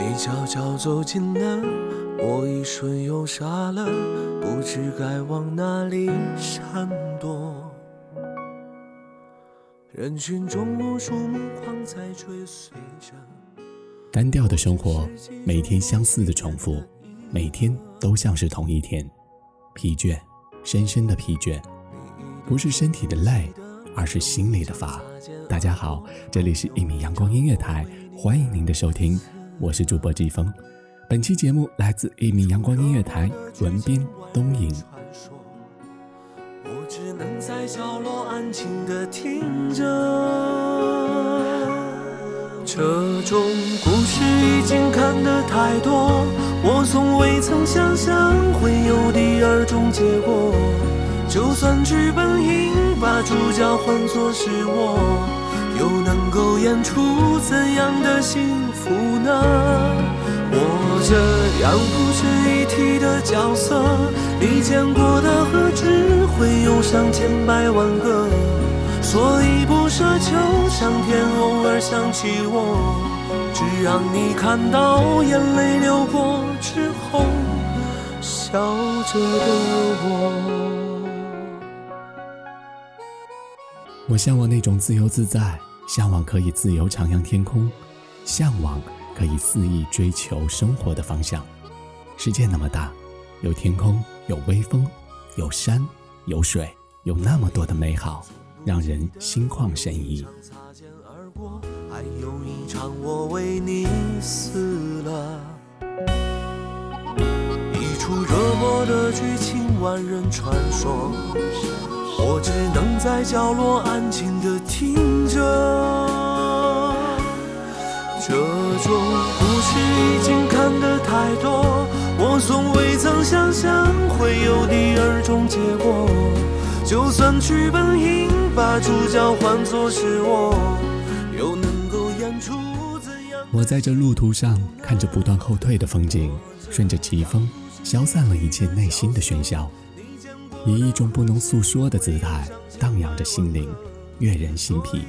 你悄悄走近了，我一瞬又傻了，不知该往哪里闪躲。人群中无数目光在追随着。单调的生活，每天相似的重复，每天都像是同一天。疲倦，深深的疲倦，不是身体的累，而是心里的乏。大家好，这里是一米阳光音乐台，欢迎您的收听，我是主播季风。本期节目来自一米阳光音乐台，文斌东影。我只能在角落安静的听着。这种故事已经看得太多，我从未曾想象会有第二种结果。就算剧本应把主角换作是我，又能够演出怎样的幸福呢？我这样不值一提的角色，你见过的何止会有上千百万个，所以不奢求上天偶尔想起我，只让你看到眼泪流过之后，笑着的我。我向往那种自由自在，向往可以自由徜徉天空，向往可以肆意追求生活的方向。世界那么大，有天空，有微风，有山，有水，有那么多的美好，让人心旷神怡。擦肩而过，还有一场我为你死了。一出热播的剧情，万人传说，我只能在角落安静的听着。这种故事已经看得太多，我从未曾想象会有第二种结果。就算剧本应把主角换作是我，又能够演出怎样？我在这路途上看着不断后退的风景，顺着疾风，消散了一切内心的喧嚣，以一种不能诉说的姿态荡漾着心灵，悦人心脾。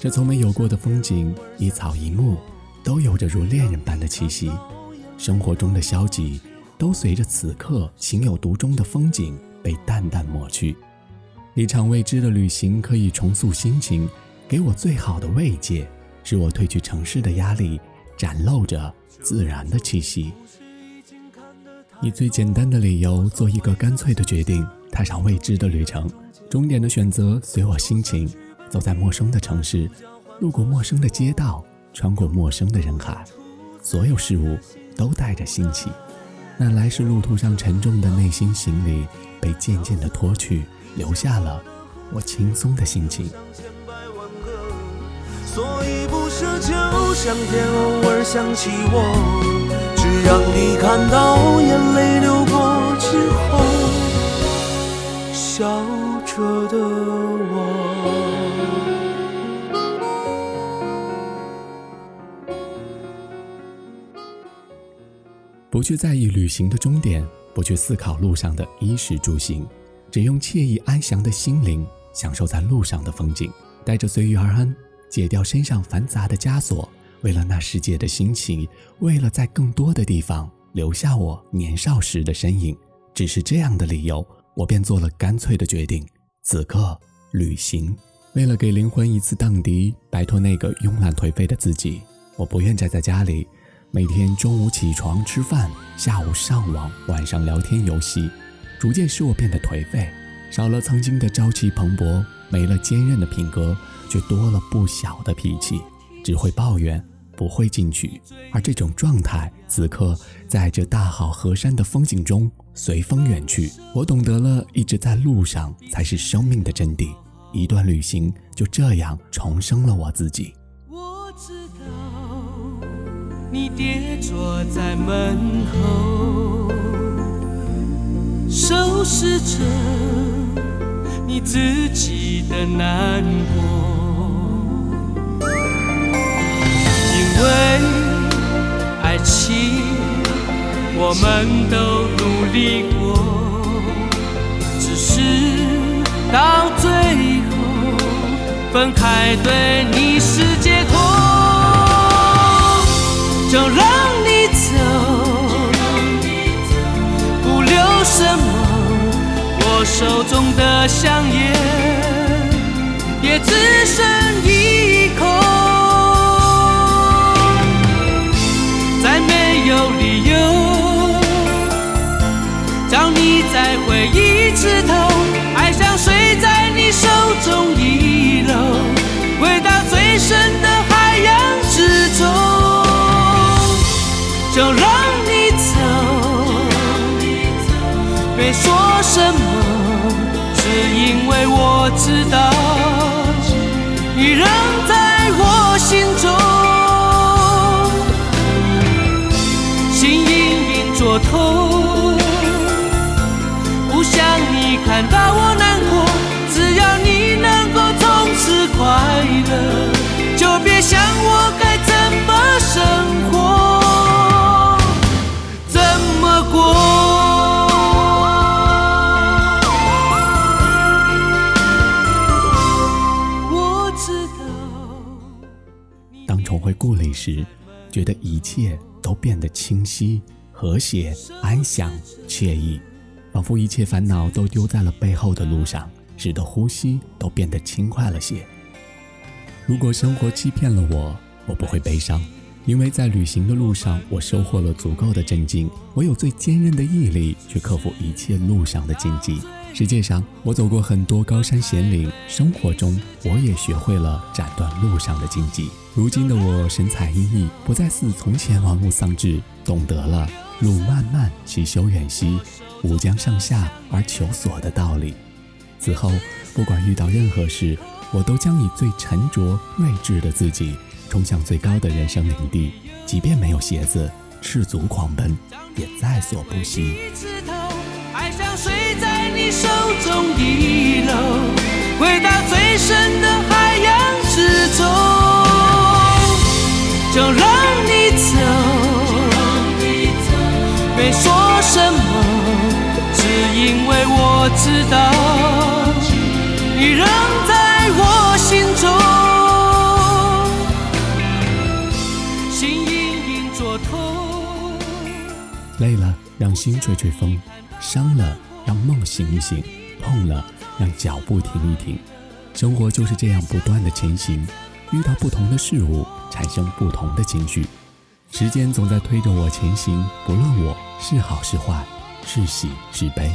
这从没有过的风景，一草一木，都有着如恋人般的气息。生活中的消极，都随着此刻情有独钟的风景被淡淡抹去。一场未知的旅行可以重塑心情，给我最好的慰藉，使我褪去城市的压力，展露着自然的气息。以最简单的理由做一个干脆的决定，踏上未知的旅程，终点的选择随我心情。走在陌生的城市，路过陌生的街道，穿过陌生的人海，所有事物都带着新奇。那来时路途上沉重的内心行李被渐渐的脱去，留下了我轻松的心情。所以不奢求上天偶尔想起我，只让你看到眼泪流过之后，笑着的我。不去在意旅行的终点，不去思考路上的衣食住行，只用惬意安详的心灵享受在路上的风景，带着随遇而安，解掉身上繁杂的枷锁。为了那世界的心情，为了在更多的地方留下我年少时的身影，只是这样的理由，我便做了干脆的决定：此刻旅行。为了给灵魂一次荡涤，摆脱那个慵懒颓废的自己，我不愿宅在家里。每天中午起床吃饭，下午上网，晚上聊天游戏，逐渐使我变得颓废，少了曾经的朝气蓬勃，没了坚韧的品格，却多了不小的脾气，只会抱怨，不会进取。而这种状态，此刻在这大好河山的风景中随风远去。我懂得了，一直在路上才是生命的真谛。一段旅行就这样重生了我自己。你跌坐在门后，收拾着你自己的难过。因为爱情，我们都努力过，只是到最后分开，对你是只剩一口，再没有理由叫你再回一次头，爱像水在你手中遗漏，回到最深的海洋之中。就让故里时，觉得一切都变得清晰、和谐、安详、惬意，仿佛一切烦恼都丢在了背后的路上，使得呼吸都变得轻快了些。如果生活欺骗了我，我不会悲伤。因为在旅行的路上，我收获了足够的镇静。我有最坚韧的毅力，去克服一切路上的荆棘。世界上，我走过很多高山险岭，生活中我也学会了斩断路上的荆棘。如今的我神采奕奕，不再似从前玩物丧志，懂得了“路漫漫其修远兮，吾将上下而求索”的道理。此后，不管遇到任何事，我都将以最沉着睿智的自己。冲向最高的人生领地，即便没有鞋子，赤足狂奔也在所不惜。爱像水在你手中遗漏，回到最深的海洋之中。就让你走，没说什么，只因为我知道你仍在我心中。累了，让心吹吹风；伤了，让梦醒一醒；痛了，让脚步停一停。生活就是这样不断的前行，遇到不同的事物，产生不同的情绪。时间总在推着我前行，不论我是好是坏，是喜是悲。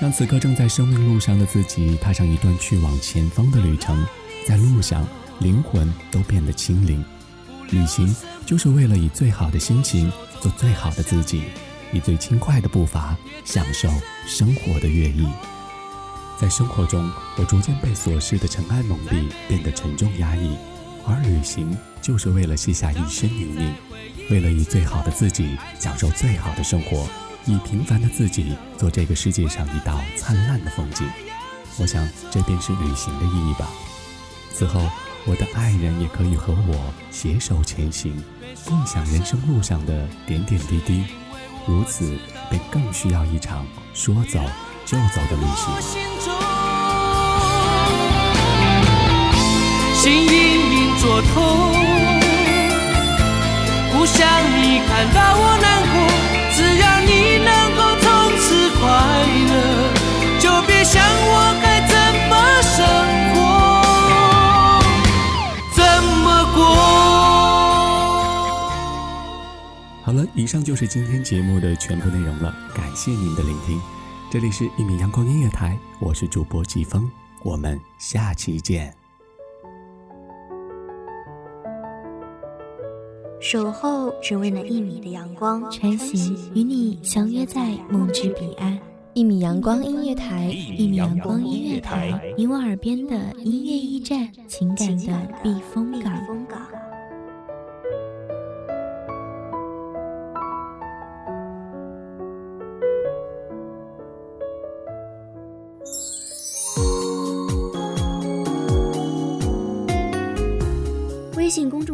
让此刻正在生命路上的自己踏上一段去往前方的旅程，在路上，灵魂都变得清灵。旅行就是为了以最好的心情。做最好的自己，以最轻快的步伐享受生活的乐意。在生活中，我逐渐被琐事的尘埃蒙蔽，变得沉重压抑。而旅行就是为了卸下一身泥泞，为了以最好的自己享受最好的生活，以平凡的自己做这个世界上一道灿烂的风景。我想，这便是旅行的意义吧。此后，我的爱人也可以和我携手前行，共享人生路上的点点滴滴。如此，便更需要一场说走就走的旅行。心隐隐作痛，不想你看到我难了，以上就是今天节目的全部内容了，感谢您的聆听。这里是一米阳光音乐台，我是主播季风，我们下期见。守候只为那一米的阳光，穿行与你相约在梦之彼岸。一米阳光音乐台，一米阳光音乐台，你我耳边的音乐驿站，情感的避风港。